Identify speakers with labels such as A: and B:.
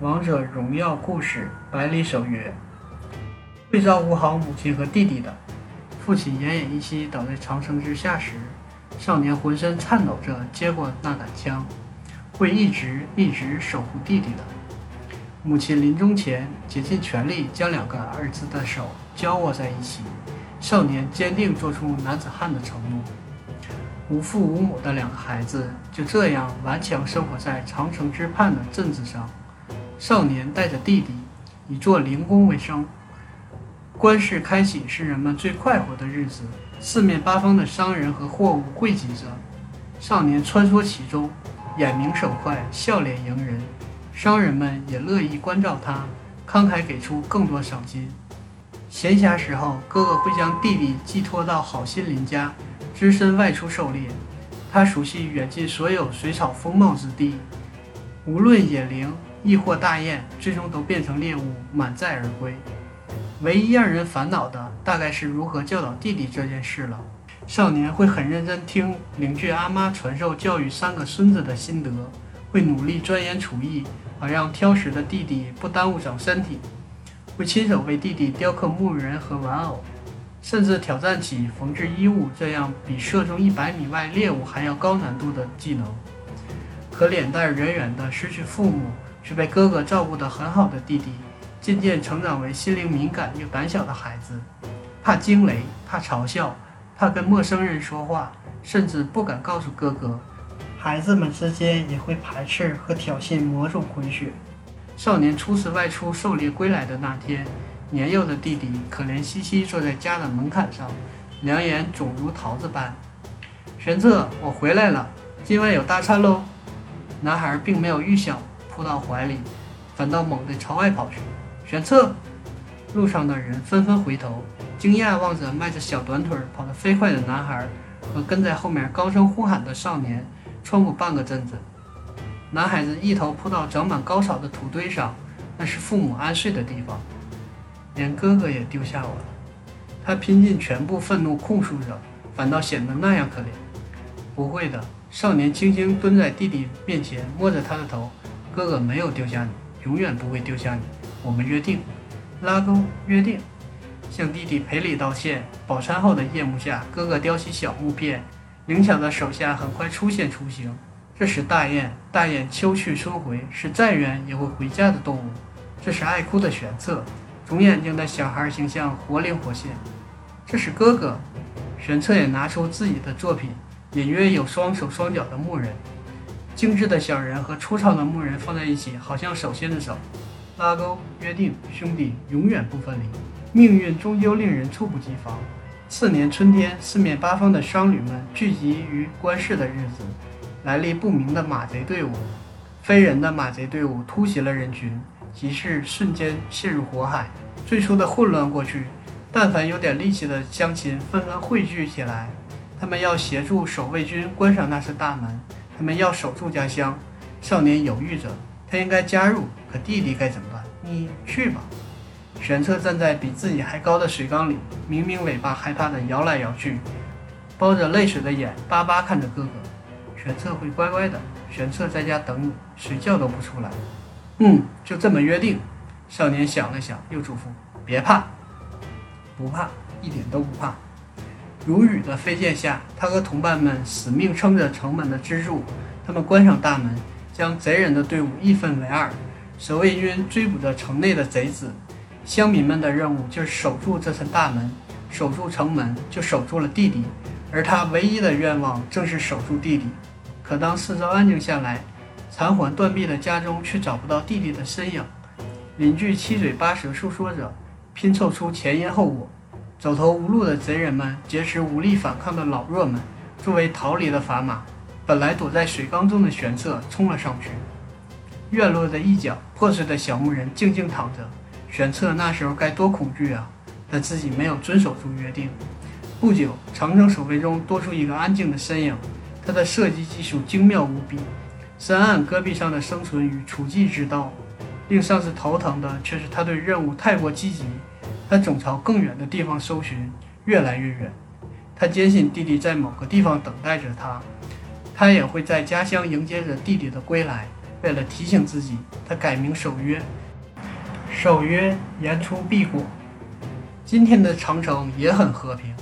A: 王者荣耀故事百里守约。会照顾好母亲和弟弟的父亲奄奄一息倒在长城之下时，少年浑身颤抖着接过那杆枪，会一直一直守护弟弟的。母亲临终前竭尽全力将两个儿子的手交握在一起，少年坚定做出男子汉的承诺。无父无母的两个孩子就这样顽强生活在长城之畔的镇子上。少年带着弟弟，以做零工为生。官市开启是人们最快活的日子，四面八方的商人和货物汇集着。少年穿梭其中，眼明手快，笑脸迎人。商人们也乐意关照他，慷慨给出更多赏金。闲暇时候，哥哥会将弟弟寄托到好心邻家，只身外出狩猎。他熟悉远近所有水草丰茂之地，无论野灵。亦或大雁，最终都变成猎物，满载而归。唯一让人烦恼的，大概是如何教导弟弟这件事了。少年会很认真听邻居阿妈传授教育三个孙子的心得，会努力钻研厨艺，好让挑食的弟弟不耽误长身体。会亲手为弟弟雕刻木人和玩偶，甚至挑战起缝制衣物这样比射中一百米外猎物还要高难度的技能。可脸蛋圆圆的，失去父母。却被哥哥照顾得很好的弟弟，渐渐成长为心灵敏感又胆小的孩子，怕惊雷，怕嘲笑，怕跟陌生人说话，甚至不敢告诉哥哥。孩子们之间也会排斥和挑衅某种混血。少年初次外出狩猎归来的那天，年幼的弟弟可怜兮兮坐在家的门槛上，两眼肿如桃子般。玄策，我回来了，今晚有大餐喽！男孩并没有预想。扑到怀里，反倒猛地朝外跑去。玄策，路上的人纷纷回头，惊讶望着迈着小短腿跑得飞快的男孩和跟在后面高声呼喊的少年。穿过半个镇子，男孩子一头扑到长满高草的土堆上，那是父母安睡的地方。连哥哥也丢下我了，他拼尽全部愤怒控诉着，反倒显得那样可怜。不会的，少年轻轻蹲在弟弟面前，摸着他的头。哥哥没有丢下你，永远不会丢下你。我们约定，拉钩约定，向弟弟赔礼道歉。饱餐后的夜幕下，哥哥叼起小木片，灵巧的手下很快出现雏形。这是大雁，大雁秋去春回，是再远也会回家的动物。这是爱哭的玄策，肿眼睛的小孩形象活灵活现。这是哥哥，玄策也拿出自己的作品，隐约有双手双脚的牧人。精致的小人和粗糙的木人放在一起，好像手牵着手，拉钩约定，兄弟永远不分离。命运终究令人猝不及防。次年春天，四面八方的商旅们聚集于关市的日子，来历不明的马贼队伍，非人的马贼队伍突袭了人群，集市瞬间陷入火海。最初的混乱过去，但凡有点力气的乡亲纷纷汇聚起来，他们要协助守卫军关上那扇大门。他们要守住家乡，少年犹豫着，他应该加入，可弟弟该怎么办？你去吧。玄策站在比自己还高的水缸里，明明尾巴害怕的摇来摇去，包着泪水的眼巴巴看着哥哥。玄策会乖乖的，玄策在家等你，睡觉都不出来。嗯，就这么约定。少年想了想，又嘱咐：别怕，不怕，一点都不怕。如雨的飞剑下，他和同伴们死命撑着城门的支柱。他们关上大门，将贼人的队伍一分为二。守卫军追捕着城内的贼子，乡民们的任务就是守住这扇大门，守住城门就守住了弟弟。而他唯一的愿望正是守住弟弟。可当四周安静下来，残垣断壁的家中却找不到弟弟的身影。邻居七嘴八舌诉说着，拼凑出前因后果。走投无路的贼人们劫持无力反抗的老弱们，作为逃离的砝码。本来躲在水缸中的玄策冲了上去。院落的一角，破碎的小木人静静躺着。玄策那时候该多恐惧啊！但自己没有遵守住约定。不久，长城守卫中多出一个安静的身影。他的射击技术精妙无比，深谙戈壁上的生存与处计之道。令上司头疼的却是他对任务太过积极。他总朝更远的地方搜寻，越来越远。他坚信弟弟在某个地方等待着他，他也会在家乡迎接着弟弟的归来。为了提醒自己，他改名守约。守约言出必果。今天的长城也很和平。